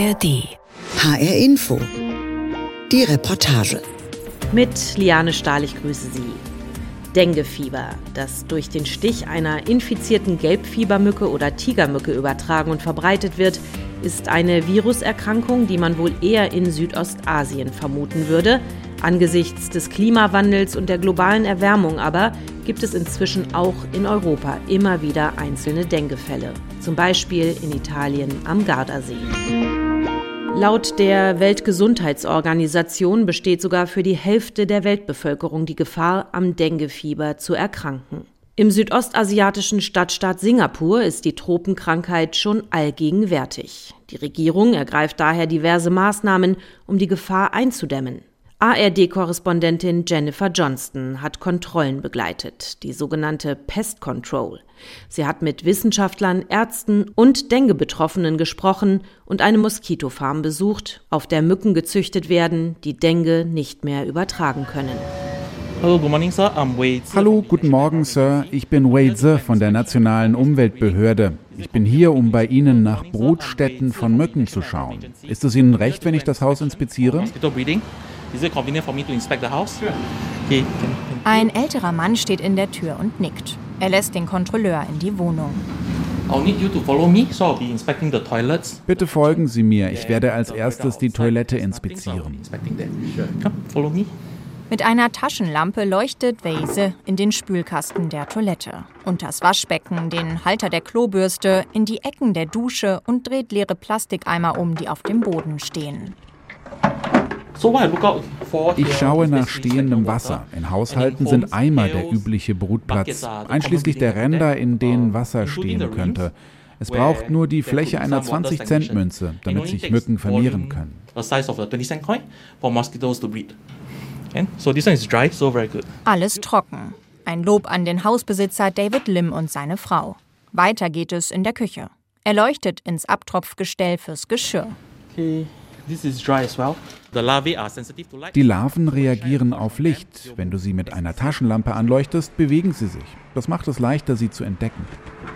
ARD. HR Info. Die Reportage. Mit Liane Stahl, ich grüße Sie. Denguefieber, das durch den Stich einer infizierten Gelbfiebermücke oder Tigermücke übertragen und verbreitet wird, ist eine Viruserkrankung, die man wohl eher in Südostasien vermuten würde. Angesichts des Klimawandels und der globalen Erwärmung aber gibt es inzwischen auch in Europa immer wieder einzelne Denguefälle, zum Beispiel in Italien am Gardasee. Laut der Weltgesundheitsorganisation besteht sogar für die Hälfte der Weltbevölkerung die Gefahr, am Denguefieber zu erkranken. Im südostasiatischen Stadtstaat Singapur ist die Tropenkrankheit schon allgegenwärtig. Die Regierung ergreift daher diverse Maßnahmen, um die Gefahr einzudämmen. ARD-Korrespondentin Jennifer Johnston hat Kontrollen begleitet, die sogenannte Pest Control. Sie hat mit Wissenschaftlern, Ärzten und Dengue-Betroffenen gesprochen und eine Moskitofarm besucht, auf der Mücken gezüchtet werden, die Dengue nicht mehr übertragen können. Hallo, good morning, Sir. I'm Wade. Hallo, guten Morgen, Sir. Ich bin Wade Sir von der Nationalen Umweltbehörde. Ich bin hier, um bei Ihnen nach Brutstätten von Mücken zu schauen. Ist es Ihnen recht, wenn ich das Haus inspiziere? Ein älterer Mann steht in der Tür und nickt. Er lässt den Kontrolleur in die Wohnung. Bitte folgen Sie mir. Ich werde als erstes die Toilette inspizieren. Mit einer Taschenlampe leuchtet Weise in den Spülkasten der Toilette, unters Waschbecken, den Halter der Klobürste, in die Ecken der Dusche und dreht leere Plastikeimer um, die auf dem Boden stehen. Ich schaue nach stehendem Wasser. In Haushalten sind Eimer der übliche Brutplatz, einschließlich der Ränder, in denen Wasser stehen könnte. Es braucht nur die Fläche einer 20-Cent-Münze, damit sich Mücken vermehren können. Alles trocken. Ein Lob an den Hausbesitzer David Lim und seine Frau. Weiter geht es in der Küche. Er leuchtet ins Abtropfgestell fürs Geschirr. Die Larven reagieren auf Licht. Wenn du sie mit einer Taschenlampe anleuchtest, bewegen sie sich. Das macht es leichter, sie zu entdecken.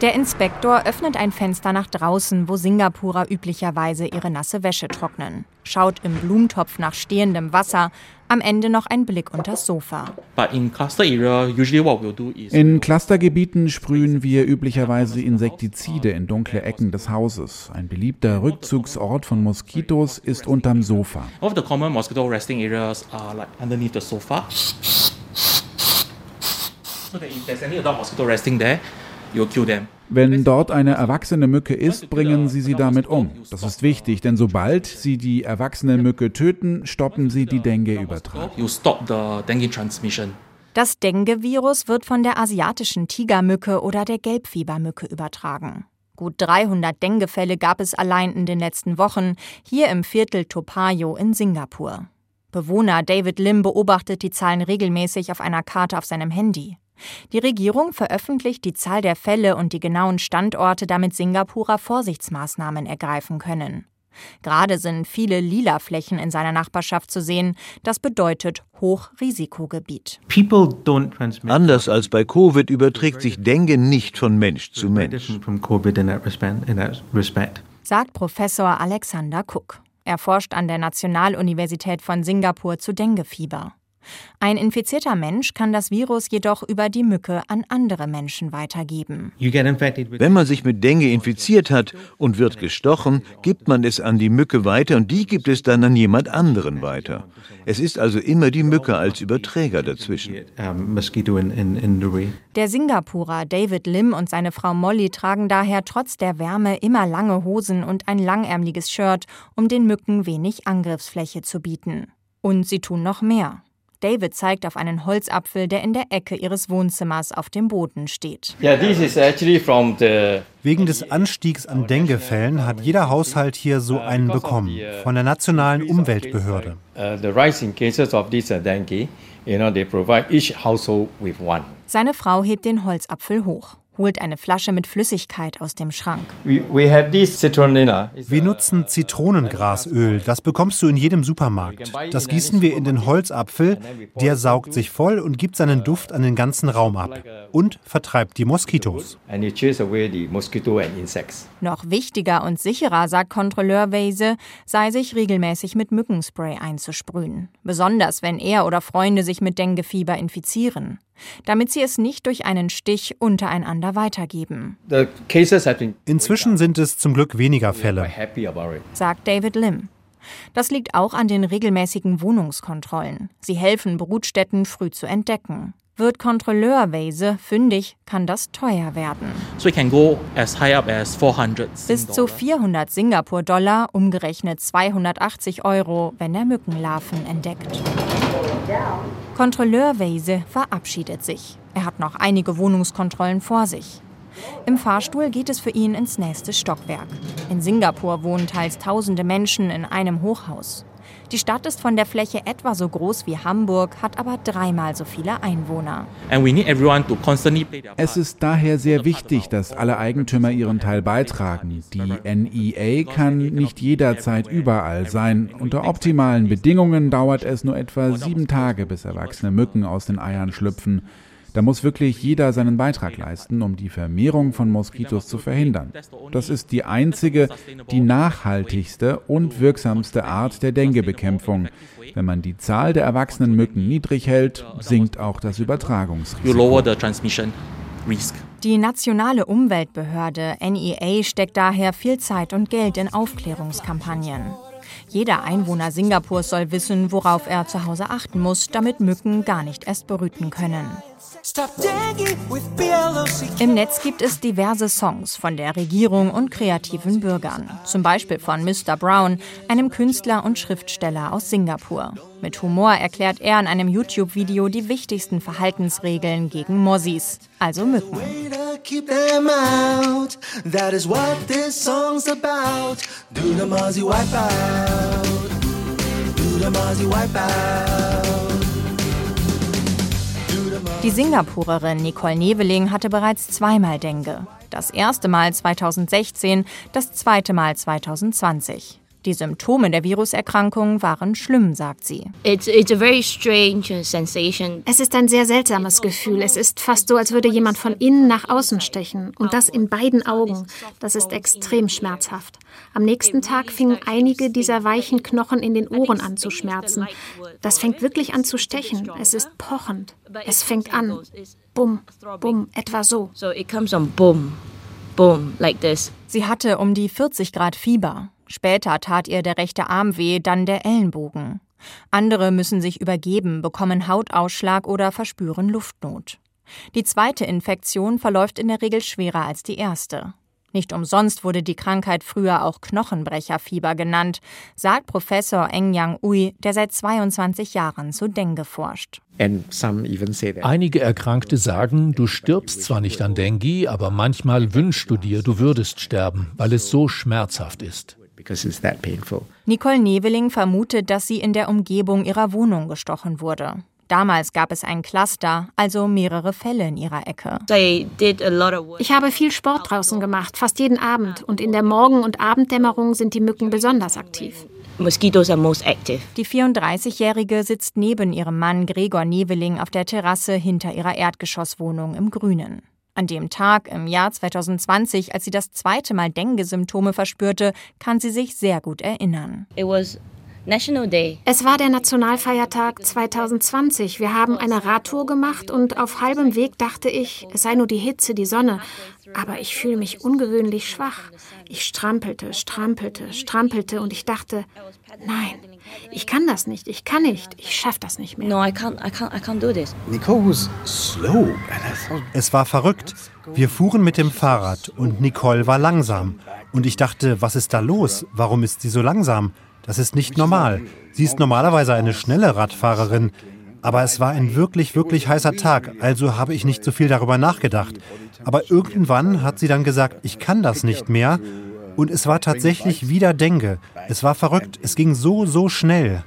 Der Inspektor öffnet ein Fenster nach draußen, wo Singapurer üblicherweise ihre nasse Wäsche trocknen. Schaut im Blumentopf nach stehendem Wasser. Am Ende noch ein Blick unters Sofa. In Clustergebieten sprühen wir üblicherweise Insektizide in dunkle Ecken des Hauses. Ein beliebter Rückzugsort von Moskitos ist unterm Sofa. Wenn dort eine erwachsene Mücke ist, bringen Sie sie damit um. Das ist wichtig, denn sobald Sie die erwachsene Mücke töten, stoppen Sie die Dengue-Übertragung. Das Dengue-Virus wird von der asiatischen Tigermücke oder der Gelbfiebermücke übertragen. Gut 300 Dengue-Fälle gab es allein in den letzten Wochen hier im Viertel Topayo in Singapur. Bewohner David Lim beobachtet die Zahlen regelmäßig auf einer Karte auf seinem Handy. Die Regierung veröffentlicht die Zahl der Fälle und die genauen Standorte, damit Singapurer Vorsichtsmaßnahmen ergreifen können. Gerade sind viele lila Flächen in seiner Nachbarschaft zu sehen. Das bedeutet Hochrisikogebiet. Anders als bei Covid überträgt sich Dengue nicht von Mensch zu Mensch. Sagt Professor Alexander Cook. Er forscht an der Nationaluniversität von Singapur zu Denguefieber. Ein infizierter Mensch kann das Virus jedoch über die Mücke an andere Menschen weitergeben. Wenn man sich mit Dengue infiziert hat und wird gestochen, gibt man es an die Mücke weiter und die gibt es dann an jemand anderen weiter. Es ist also immer die Mücke als Überträger dazwischen. Der Singapurer David Lim und seine Frau Molly tragen daher trotz der Wärme immer lange Hosen und ein langärmliches Shirt, um den Mücken wenig Angriffsfläche zu bieten. Und sie tun noch mehr. David zeigt auf einen Holzapfel, der in der Ecke ihres Wohnzimmers auf dem Boden steht. Wegen des Anstiegs an Denguefällen hat jeder Haushalt hier so einen bekommen, von der Nationalen Umweltbehörde. Seine Frau hebt den Holzapfel hoch. Holt eine Flasche mit Flüssigkeit aus dem Schrank. Wir nutzen Zitronengrasöl. Das bekommst du in jedem Supermarkt. Das gießen wir in den Holzapfel. Der saugt sich voll und gibt seinen Duft an den ganzen Raum ab. Und vertreibt die Moskitos. Noch wichtiger und sicherer, sagt Kontrolleur Weise, sei sich regelmäßig mit Mückenspray einzusprühen. Besonders wenn er oder Freunde sich mit Denguefieber infizieren damit sie es nicht durch einen Stich untereinander weitergeben. Inzwischen sind es zum Glück weniger Fälle, sagt David Lim. Das liegt auch an den regelmäßigen Wohnungskontrollen. Sie helfen, Brutstätten früh zu entdecken. Wird Kontrolleur Weise fündig, kann das teuer werden. Bis zu 400 Singapur-Dollar, umgerechnet 280 Euro, wenn er Mückenlarven entdeckt. Kontrolleur Weise verabschiedet sich. Er hat noch einige Wohnungskontrollen vor sich. Im Fahrstuhl geht es für ihn ins nächste Stockwerk. In Singapur wohnen teils tausende Menschen in einem Hochhaus. Die Stadt ist von der Fläche etwa so groß wie Hamburg, hat aber dreimal so viele Einwohner. Es ist daher sehr wichtig, dass alle Eigentümer ihren Teil beitragen. Die NEA kann nicht jederzeit überall sein. Unter optimalen Bedingungen dauert es nur etwa sieben Tage, bis erwachsene Mücken aus den Eiern schlüpfen. Da muss wirklich jeder seinen Beitrag leisten, um die Vermehrung von Moskitos zu verhindern. Das ist die einzige, die nachhaltigste und wirksamste Art der Dengue-Bekämpfung. Wenn man die Zahl der erwachsenen Mücken niedrig hält, sinkt auch das Übertragungsrisiko. Die nationale Umweltbehörde NEA steckt daher viel Zeit und Geld in Aufklärungskampagnen. Jeder Einwohner Singapurs soll wissen, worauf er zu Hause achten muss, damit Mücken gar nicht erst berüten können. Im Netz gibt es diverse Songs von der Regierung und kreativen Bürgern. Zum Beispiel von Mr. Brown, einem Künstler und Schriftsteller aus Singapur. Mit Humor erklärt er in einem YouTube-Video die wichtigsten Verhaltensregeln gegen Mossis, also Mücken. Die Singapurerin Nicole Neveling hatte bereits zweimal Dengue. Das erste Mal 2016, das zweite Mal 2020. Die Symptome der Viruserkrankung waren schlimm, sagt sie. It's, it's sensation. Es ist ein sehr seltsames Gefühl. Es ist fast so, als würde jemand von innen nach außen stechen. Und das in beiden Augen. Das ist extrem schmerzhaft. Am nächsten Tag fingen einige dieser weichen Knochen in den Ohren an zu schmerzen. Das fängt wirklich an zu stechen. Es ist pochend. Es fängt an. Bumm, bumm, etwa so. So it comes on boom, boom, like this. Sie hatte um die 40 Grad Fieber. Später tat ihr der rechte Arm weh, dann der Ellenbogen. Andere müssen sich übergeben, bekommen Hautausschlag oder verspüren Luftnot. Die zweite Infektion verläuft in der Regel schwerer als die erste. Nicht umsonst wurde die Krankheit früher auch Knochenbrecherfieber genannt, sagt Professor Eng Yang Ui, der seit 22 Jahren zu Dengue forscht. Einige Erkrankte sagen, du stirbst zwar nicht an Dengue, aber manchmal wünschst du dir, du würdest sterben, weil es so schmerzhaft ist. Nicole Neveling vermutet, dass sie in der Umgebung ihrer Wohnung gestochen wurde. Damals gab es ein Cluster, also mehrere Fälle in ihrer Ecke. Ich habe viel Sport draußen gemacht, fast jeden Abend. Und in der Morgen- und Abenddämmerung sind die Mücken besonders aktiv. Die 34-Jährige sitzt neben ihrem Mann Gregor Neveling auf der Terrasse hinter ihrer Erdgeschosswohnung im Grünen. An dem Tag im Jahr 2020, als sie das zweite Mal Dengue-Symptome verspürte, kann sie sich sehr gut erinnern. Es war der Nationalfeiertag 2020. Wir haben eine Radtour gemacht und auf halbem Weg dachte ich, es sei nur die Hitze, die Sonne. Aber ich fühle mich ungewöhnlich schwach. Ich strampelte, strampelte, strampelte und ich dachte, nein, ich kann das nicht, ich kann nicht, ich schaffe das nicht mehr. No, I can't, I can't, I can't do this. Nicole was slow. Es war verrückt. Wir fuhren mit dem Fahrrad und Nicole war langsam. Und ich dachte, was ist da los? Warum ist sie so langsam? Das ist nicht normal. Sie ist normalerweise eine schnelle Radfahrerin. Aber es war ein wirklich, wirklich heißer Tag, also habe ich nicht so viel darüber nachgedacht. Aber irgendwann hat sie dann gesagt, ich kann das nicht mehr. Und es war tatsächlich wieder Dengue. Es war verrückt. Es ging so, so schnell.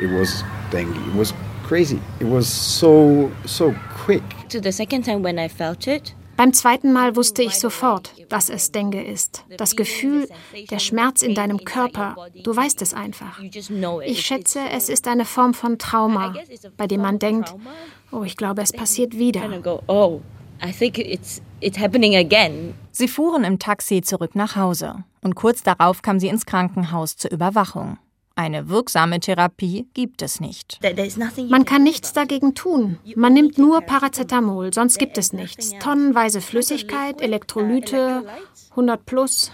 It was dengue. It was crazy. It was so, so quick. To the second time when I felt it, Beim zweiten Mal wusste ich sofort, dass es Dengue ist. Das Gefühl, der Schmerz in deinem Körper, du weißt es einfach. Ich schätze, es ist eine Form von Trauma, bei dem man denkt, oh, ich glaube, es passiert wieder. Oh, sie fuhren im Taxi zurück nach Hause und kurz darauf kam sie ins Krankenhaus zur Überwachung. Eine wirksame Therapie gibt es nicht. Man kann nichts dagegen tun. Man nimmt nur Paracetamol, sonst gibt es nichts. Tonnenweise Flüssigkeit, Elektrolyte, 100 plus.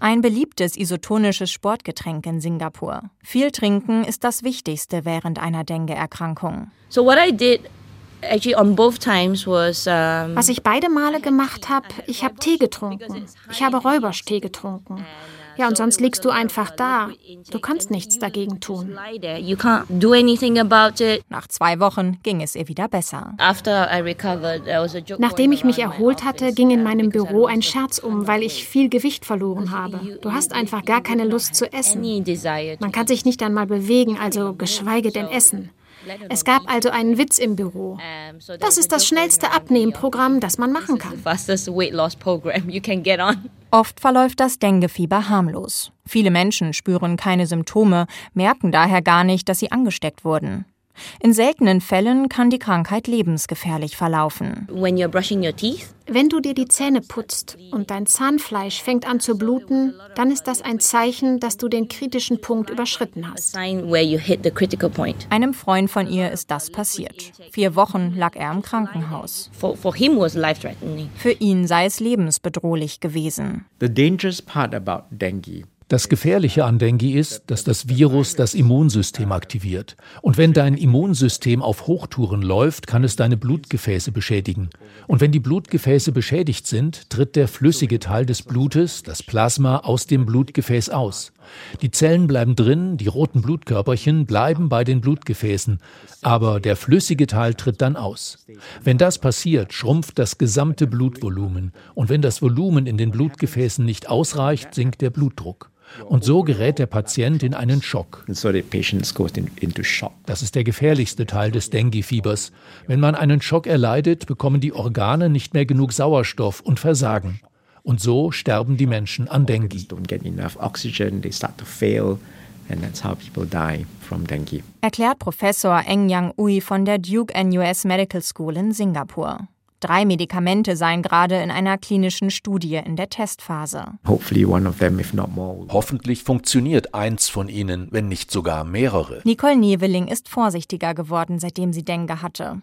Ein beliebtes isotonisches Sportgetränk in Singapur. Viel trinken ist das Wichtigste während einer Dengue-Erkrankung. So what I did was ich beide Male gemacht habe, ich habe Tee getrunken. Ich habe Räuberstee getrunken. Ja, und sonst liegst du einfach da. Du kannst nichts dagegen tun. Nach zwei Wochen ging es ihr wieder besser. Nachdem ich mich erholt hatte, ging in meinem Büro ein Scherz um, weil ich viel Gewicht verloren habe. Du hast einfach gar keine Lust zu essen. Man kann sich nicht einmal bewegen, also geschweige denn essen. Es gab also einen Witz im Büro. Das ist das schnellste Abnehmprogramm, das man machen kann. Oft verläuft das Denguefieber harmlos. Viele Menschen spüren keine Symptome, merken daher gar nicht, dass sie angesteckt wurden. In seltenen Fällen kann die Krankheit lebensgefährlich verlaufen. Wenn du dir die Zähne putzt und dein Zahnfleisch fängt an zu bluten, dann ist das ein Zeichen, dass du den kritischen Punkt überschritten hast. Einem Freund von ihr ist das passiert. Vier Wochen lag er im Krankenhaus. Für ihn sei es lebensbedrohlich gewesen. The dangerous part about dengue das Gefährliche an Dengue ist, dass das Virus das Immunsystem aktiviert. Und wenn dein Immunsystem auf Hochtouren läuft, kann es deine Blutgefäße beschädigen. Und wenn die Blutgefäße beschädigt sind, tritt der flüssige Teil des Blutes, das Plasma, aus dem Blutgefäß aus. Die Zellen bleiben drin, die roten Blutkörperchen bleiben bei den Blutgefäßen, aber der flüssige Teil tritt dann aus. Wenn das passiert, schrumpft das gesamte Blutvolumen. Und wenn das Volumen in den Blutgefäßen nicht ausreicht, sinkt der Blutdruck. Und so gerät der Patient in einen Schock. Das ist der gefährlichste Teil des Dengue-Fiebers. Wenn man einen Schock erleidet, bekommen die Organe nicht mehr genug Sauerstoff und versagen. Und so sterben die Menschen an Dengue. Erklärt Professor Eng Yang Ui von der Duke NUS Medical School in Singapur. Drei Medikamente seien gerade in einer klinischen Studie in der Testphase. Hoffentlich funktioniert eins von ihnen, wenn nicht sogar mehrere. Nicole Neveling ist vorsichtiger geworden, seitdem sie Dengue hatte.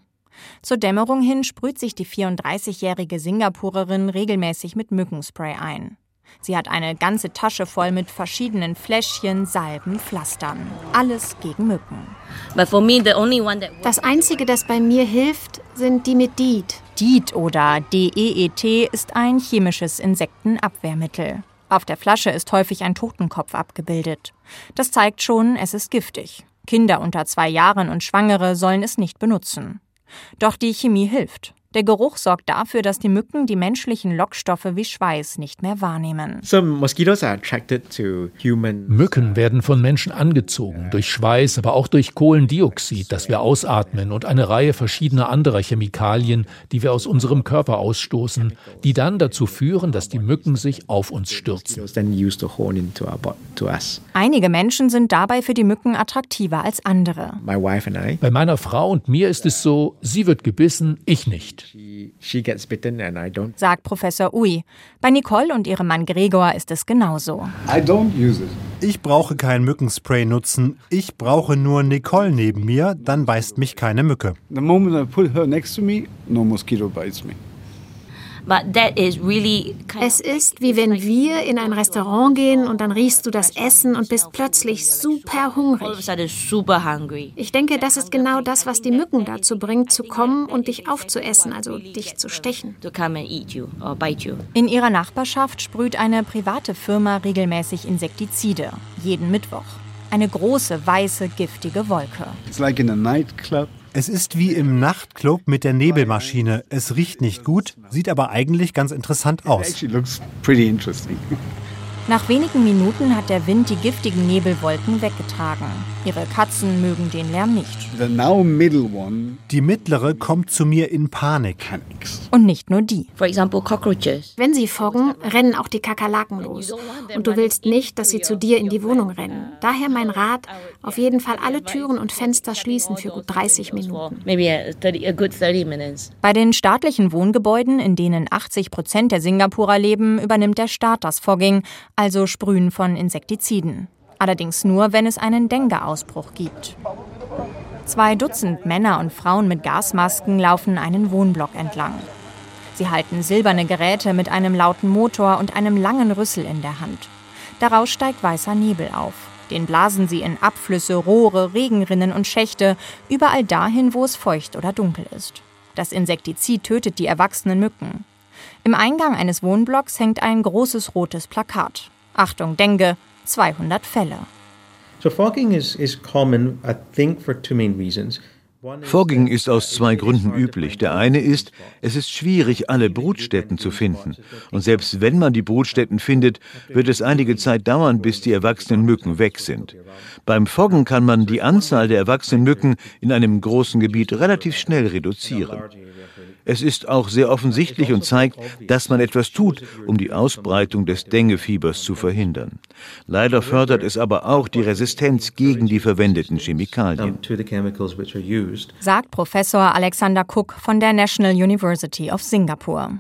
Zur Dämmerung hin sprüht sich die 34-jährige Singapurerin regelmäßig mit Mückenspray ein. Sie hat eine ganze Tasche voll mit verschiedenen Fläschchen, Salben, Pflastern. Alles gegen Mücken. Das Einzige, das bei mir hilft, sind die mit DEET. DEET oder DEET ist ein chemisches Insektenabwehrmittel. Auf der Flasche ist häufig ein Totenkopf abgebildet. Das zeigt schon, es ist giftig. Kinder unter zwei Jahren und Schwangere sollen es nicht benutzen. Doch die Chemie hilft. Der Geruch sorgt dafür, dass die Mücken die menschlichen Lockstoffe wie Schweiß nicht mehr wahrnehmen. Mücken werden von Menschen angezogen, durch Schweiß, aber auch durch Kohlendioxid, das wir ausatmen, und eine Reihe verschiedener anderer Chemikalien, die wir aus unserem Körper ausstoßen, die dann dazu führen, dass die Mücken sich auf uns stürzen. Einige Menschen sind dabei für die Mücken attraktiver als andere. Bei meiner Frau und mir ist es so, sie wird gebissen, ich nicht. Sagt Professor Ui. Bei Nicole und ihrem Mann Gregor ist es genauso. Ich brauche kein Mückenspray nutzen. Ich brauche nur Nicole neben mir, dann beißt mich keine Mücke. The moment I put her next to me, no mosquito bites me. Es ist wie wenn wir in ein Restaurant gehen und dann riechst du das Essen und bist plötzlich super hungrig. Ich denke, das ist genau das, was die Mücken dazu bringt, zu kommen und dich aufzuessen, also dich zu stechen. In ihrer Nachbarschaft sprüht eine private Firma regelmäßig Insektizide, jeden Mittwoch. Eine große, weiße, giftige Wolke. It's like in a nightclub. Es ist wie im Nachtclub mit der Nebelmaschine. Es riecht nicht gut, sieht aber eigentlich ganz interessant aus. Nach wenigen Minuten hat der Wind die giftigen Nebelwolken weggetragen. Ihre Katzen mögen den Lärm nicht. Die mittlere kommt zu mir in Panik. Und nicht nur die. For example, cockroaches. Wenn sie foggen, rennen auch die Kakerlaken los. Und du willst nicht, dass sie zu dir in die Wohnung rennen. Daher mein Rat, auf jeden Fall alle Türen und Fenster schließen für gut 30 Minuten. Maybe a, 30, a good 30 minutes. Bei den staatlichen Wohngebäuden, in denen 80 Prozent der Singapurer leben, übernimmt der Staat das Fogging, also Sprühen von Insektiziden. Allerdings nur, wenn es einen Dengue-Ausbruch gibt. Zwei Dutzend Männer und Frauen mit Gasmasken laufen einen Wohnblock entlang. Sie halten silberne Geräte mit einem lauten Motor und einem langen Rüssel in der Hand. Daraus steigt weißer Nebel auf. Den blasen sie in Abflüsse, Rohre, Regenrinnen und Schächte, überall dahin, wo es feucht oder dunkel ist. Das Insektizid tötet die erwachsenen Mücken. Im Eingang eines Wohnblocks hängt ein großes rotes Plakat. Achtung, Dengue, 200 Fälle. Fogging ist aus zwei Gründen üblich. Der eine ist, es ist schwierig, alle Brutstätten zu finden. Und selbst wenn man die Brutstätten findet, wird es einige Zeit dauern, bis die erwachsenen Mücken weg sind. Beim Foggen kann man die Anzahl der erwachsenen Mücken in einem großen Gebiet relativ schnell reduzieren. Es ist auch sehr offensichtlich und zeigt, dass man etwas tut, um die Ausbreitung des Denguefiebers zu verhindern. Leider fördert es aber auch die Resistenz gegen die verwendeten Chemikalien. Sagt Professor Alexander Cook von der National University of Singapore.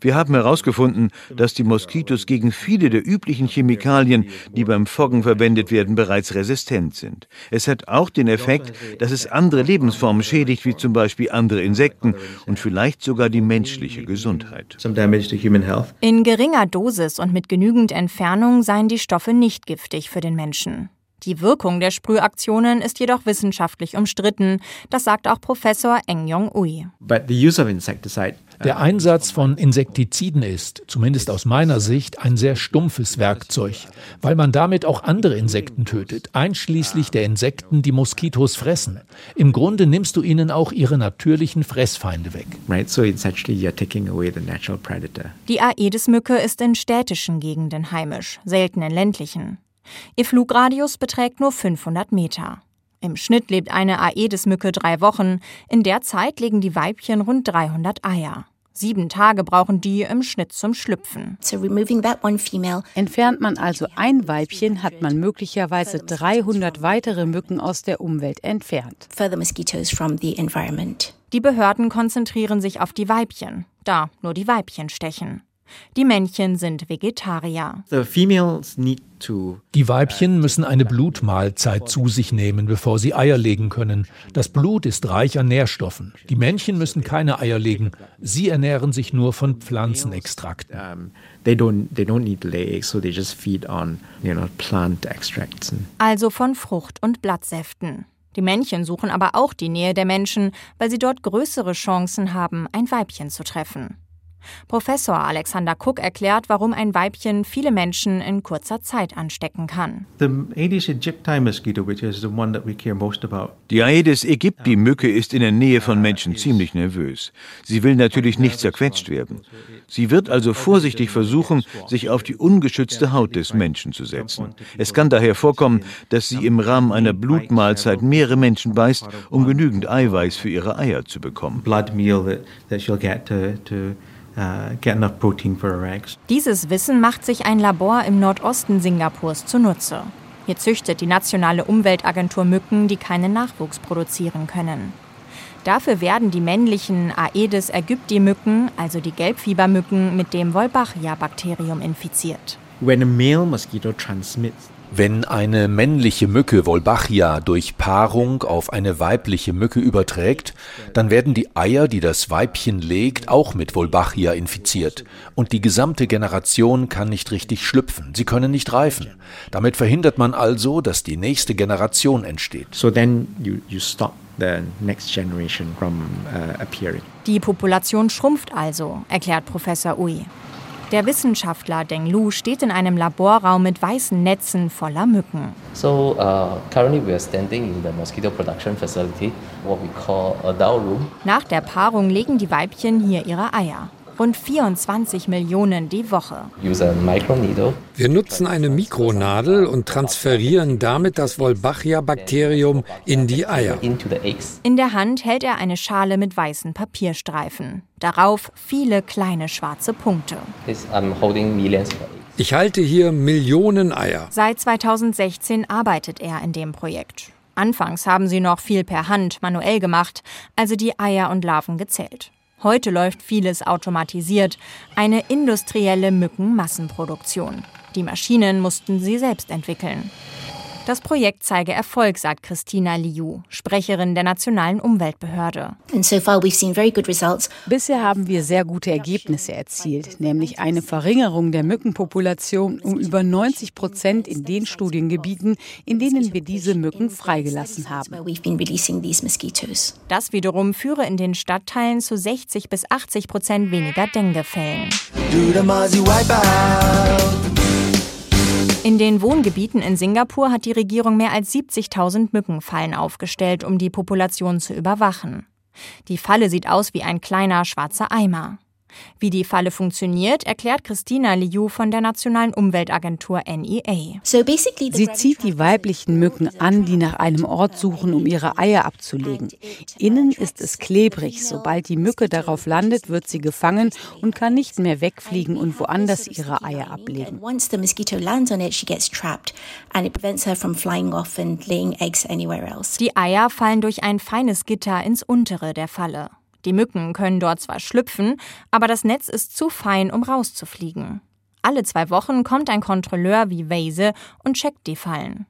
Wir haben herausgefunden, dass die Moskitos gegen viele der üblichen Chemikalien, die beim Foggen verwendet werden, bereits resistent sind. Es hat auch den Effekt, dass es andere Lebensformen schädigt, wie zum Beispiel andere Insekten und vielleicht sogar die menschliche Gesundheit. In geringer Dosis und mit genügend Entfernung seien die Stoffe nicht giftig für den Menschen. Die Wirkung der Sprühaktionen ist jedoch wissenschaftlich umstritten. Das sagt auch Professor Eng Yong Ui. Der Einsatz von Insektiziden ist, zumindest aus meiner Sicht, ein sehr stumpfes Werkzeug, weil man damit auch andere Insekten tötet, einschließlich der Insekten, die Moskitos fressen. Im Grunde nimmst du ihnen auch ihre natürlichen Fressfeinde weg. Die Aedes-Mücke ist in städtischen Gegenden heimisch, selten in ländlichen. Ihr Flugradius beträgt nur 500 Meter. Im Schnitt lebt eine Aedes-Mücke drei Wochen. In der Zeit legen die Weibchen rund 300 Eier. Sieben Tage brauchen die im Schnitt zum Schlüpfen. Entfernt man also ein Weibchen, hat man möglicherweise 300 weitere Mücken aus der Umwelt entfernt. Die Behörden konzentrieren sich auf die Weibchen, da nur die Weibchen stechen. Die Männchen sind Vegetarier. Die Weibchen müssen eine Blutmahlzeit zu sich nehmen, bevor sie Eier legen können. Das Blut ist reich an Nährstoffen. Die Männchen müssen keine Eier legen. Sie ernähren sich nur von Pflanzenextrakten. Also von Frucht- und Blattsäften. Die Männchen suchen aber auch die Nähe der Menschen, weil sie dort größere Chancen haben, ein Weibchen zu treffen. Professor Alexander Cook erklärt, warum ein Weibchen viele Menschen in kurzer Zeit anstecken kann. Die Aedes aegypti Mücke ist in der Nähe von Menschen ziemlich nervös. Sie will natürlich nicht zerquetscht werden. Sie wird also vorsichtig versuchen, sich auf die ungeschützte Haut des Menschen zu setzen. Es kann daher vorkommen, dass sie im Rahmen einer Blutmahlzeit mehrere Menschen beißt, um genügend Eiweiß für ihre Eier zu bekommen. Dieses Wissen macht sich ein Labor im Nordosten Singapurs zunutze. Hier züchtet die nationale Umweltagentur Mücken, die keinen Nachwuchs produzieren können. Dafür werden die männlichen Aedes aegypti Mücken, also die Gelbfiebermücken, mit dem Wolbachia-Bakterium infiziert. When a male mosquito transmits wenn eine männliche Mücke Wolbachia durch Paarung auf eine weibliche Mücke überträgt, dann werden die Eier, die das Weibchen legt, auch mit Wolbachia infiziert. Und die gesamte Generation kann nicht richtig schlüpfen. Sie können nicht reifen. Damit verhindert man also, dass die nächste Generation entsteht. So then you, you stop the next generation from uh, appearing. Die Population schrumpft also, erklärt Professor Ui. Der Wissenschaftler Deng Lu steht in einem Laborraum mit weißen Netzen voller Mücken. So uh, currently we are standing in the mosquito production facility, what we call a dow room. Nach der Paarung legen die Weibchen hier ihre Eier. Rund 24 Millionen die Woche. Wir nutzen eine Mikronadel und transferieren damit das Wolbachia-Bakterium in die Eier. In der Hand hält er eine Schale mit weißen Papierstreifen. Darauf viele kleine schwarze Punkte. Ich halte hier Millionen Eier. Seit 2016 arbeitet er in dem Projekt. Anfangs haben sie noch viel per Hand, manuell gemacht, also die Eier und Larven gezählt. Heute läuft vieles automatisiert, eine industrielle Mückenmassenproduktion. Die Maschinen mussten sie selbst entwickeln. Das Projekt zeige Erfolg, sagt Christina Liu, Sprecherin der Nationalen Umweltbehörde. Bisher haben wir sehr gute Ergebnisse erzielt, nämlich eine Verringerung der Mückenpopulation um über 90 Prozent in den Studiengebieten, in denen wir diese Mücken freigelassen haben. Das wiederum führe in den Stadtteilen zu 60 bis 80 Prozent weniger Denguefällen. In den Wohngebieten in Singapur hat die Regierung mehr als 70.000 Mückenfallen aufgestellt, um die Population zu überwachen. Die Falle sieht aus wie ein kleiner schwarzer Eimer. Wie die Falle funktioniert, erklärt Christina Liu von der Nationalen Umweltagentur NEA. Sie zieht die weiblichen Mücken an, die nach einem Ort suchen, um ihre Eier abzulegen. Innen ist es klebrig. Sobald die Mücke darauf landet, wird sie gefangen und kann nicht mehr wegfliegen und woanders ihre Eier ablegen. Die Eier fallen durch ein feines Gitter ins untere der Falle. Die Mücken können dort zwar schlüpfen, aber das Netz ist zu fein, um rauszufliegen. Alle zwei Wochen kommt ein Kontrolleur wie Weise und checkt die Fallen.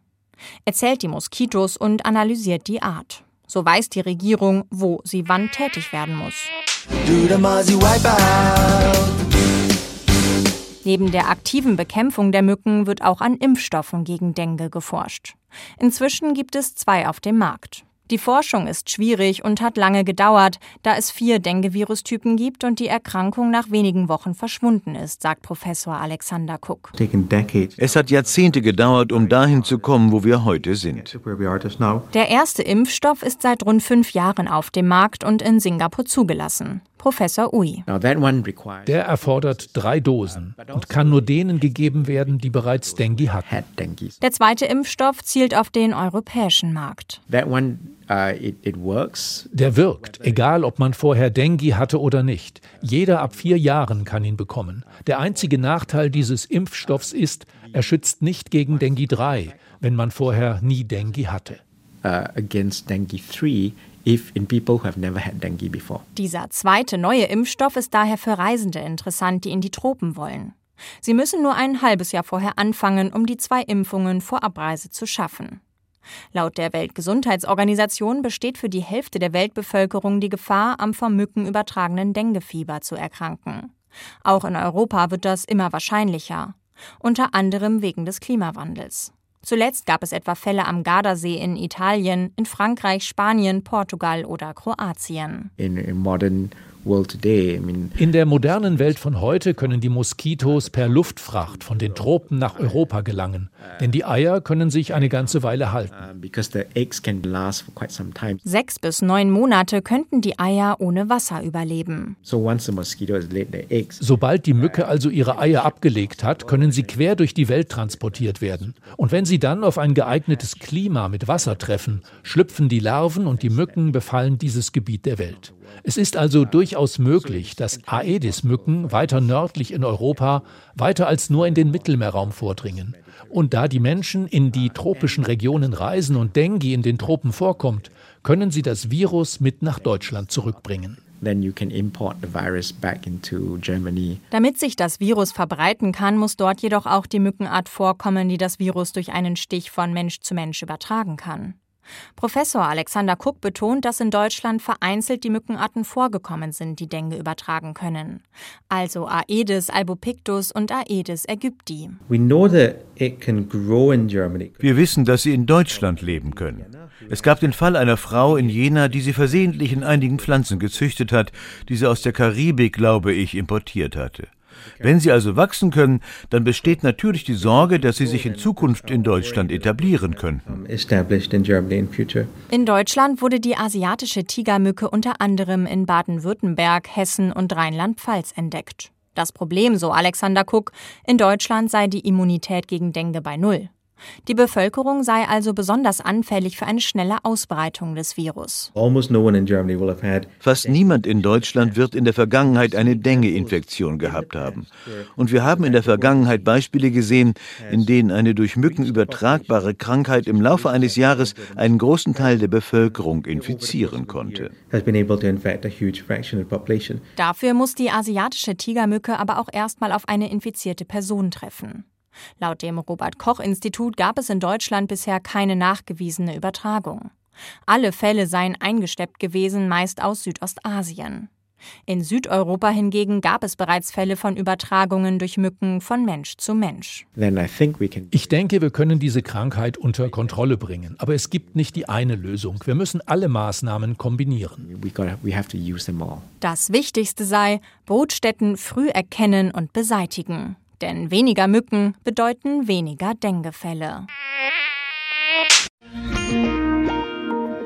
Er zählt die Moskitos und analysiert die Art. So weiß die Regierung, wo sie wann tätig werden muss. Neben der aktiven Bekämpfung der Mücken wird auch an Impfstoffen gegen Dengue geforscht. Inzwischen gibt es zwei auf dem Markt. Die Forschung ist schwierig und hat lange gedauert, da es vier Dengue-Virustypen gibt und die Erkrankung nach wenigen Wochen verschwunden ist, sagt Professor Alexander Cook. Es hat Jahrzehnte gedauert, um dahin zu kommen, wo wir heute sind. Der erste Impfstoff ist seit rund fünf Jahren auf dem Markt und in Singapur zugelassen. Professor Ui. Der erfordert drei Dosen und kann nur denen gegeben werden, die bereits Dengue hatten. Der zweite Impfstoff zielt auf den europäischen Markt. Der wirkt, egal ob man vorher Dengue hatte oder nicht. Jeder ab vier Jahren kann ihn bekommen. Der einzige Nachteil dieses Impfstoffs ist, er schützt nicht gegen Dengue 3, wenn man vorher nie Dengue hatte. Uh, against Dengue 3 if in people who have never had dengue before. Dieser zweite neue Impfstoff ist daher für Reisende interessant, die in die Tropen wollen. Sie müssen nur ein halbes Jahr vorher anfangen, um die zwei Impfungen vor Abreise zu schaffen. Laut der Weltgesundheitsorganisation besteht für die Hälfte der Weltbevölkerung die Gefahr, am vom Mücken übertragenen Denguefieber zu erkranken. Auch in Europa wird das immer wahrscheinlicher, unter anderem wegen des Klimawandels. Zuletzt gab es etwa Fälle am Gardasee in Italien, in Frankreich, Spanien, Portugal oder Kroatien. In, in modern in der modernen Welt von heute können die Moskitos per Luftfracht von den Tropen nach Europa gelangen, denn die Eier können sich eine ganze Weile halten. Sechs bis neun Monate könnten die Eier ohne Wasser überleben. Sobald die Mücke also ihre Eier abgelegt hat, können sie quer durch die Welt transportiert werden. Und wenn sie dann auf ein geeignetes Klima mit Wasser treffen, schlüpfen die Larven und die Mücken befallen dieses Gebiet der Welt. Es ist also durchaus möglich, dass Aedes-Mücken weiter nördlich in Europa weiter als nur in den Mittelmeerraum vordringen. Und da die Menschen in die tropischen Regionen reisen und Dengue in den Tropen vorkommt, können sie das Virus mit nach Deutschland zurückbringen. Damit sich das Virus verbreiten kann, muss dort jedoch auch die Mückenart vorkommen, die das Virus durch einen Stich von Mensch zu Mensch übertragen kann. Professor Alexander Cook betont, dass in Deutschland vereinzelt die Mückenarten vorgekommen sind, die Dengue übertragen können. Also Aedes albopictus und Aedes aegypti. Wir wissen, dass sie in Deutschland leben können. Es gab den Fall einer Frau in Jena, die sie versehentlich in einigen Pflanzen gezüchtet hat, die sie aus der Karibik, glaube ich, importiert hatte. Wenn sie also wachsen können, dann besteht natürlich die Sorge, dass sie sich in Zukunft in Deutschland etablieren könnten. In Deutschland wurde die asiatische Tigermücke unter anderem in Baden-Württemberg, Hessen und Rheinland-Pfalz entdeckt. Das Problem, so Alexander Cook, in Deutschland sei die Immunität gegen Dengue bei Null. Die Bevölkerung sei also besonders anfällig für eine schnelle Ausbreitung des Virus. Fast niemand in Deutschland wird in der Vergangenheit eine Dengue-Infektion gehabt haben. Und wir haben in der Vergangenheit Beispiele gesehen, in denen eine durch Mücken übertragbare Krankheit im Laufe eines Jahres einen großen Teil der Bevölkerung infizieren konnte. Dafür muss die asiatische Tigermücke aber auch erstmal auf eine infizierte Person treffen. Laut dem Robert Koch Institut gab es in Deutschland bisher keine nachgewiesene Übertragung. Alle Fälle seien eingesteppt gewesen, meist aus Südostasien. In Südeuropa hingegen gab es bereits Fälle von Übertragungen durch Mücken von Mensch zu Mensch. Ich denke, wir können diese Krankheit unter Kontrolle bringen. Aber es gibt nicht die eine Lösung. Wir müssen alle Maßnahmen kombinieren. Das Wichtigste sei, Brutstätten früh erkennen und beseitigen. Denn weniger Mücken bedeuten weniger Denguefälle.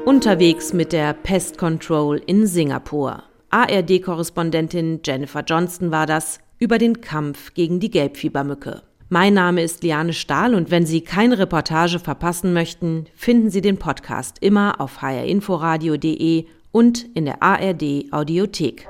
Unterwegs mit der Pest Control in Singapur. ARD-Korrespondentin Jennifer Johnston war das über den Kampf gegen die Gelbfiebermücke. Mein Name ist Liane Stahl und wenn Sie keine Reportage verpassen möchten, finden Sie den Podcast immer auf hrinforadio.de und in der ARD Audiothek.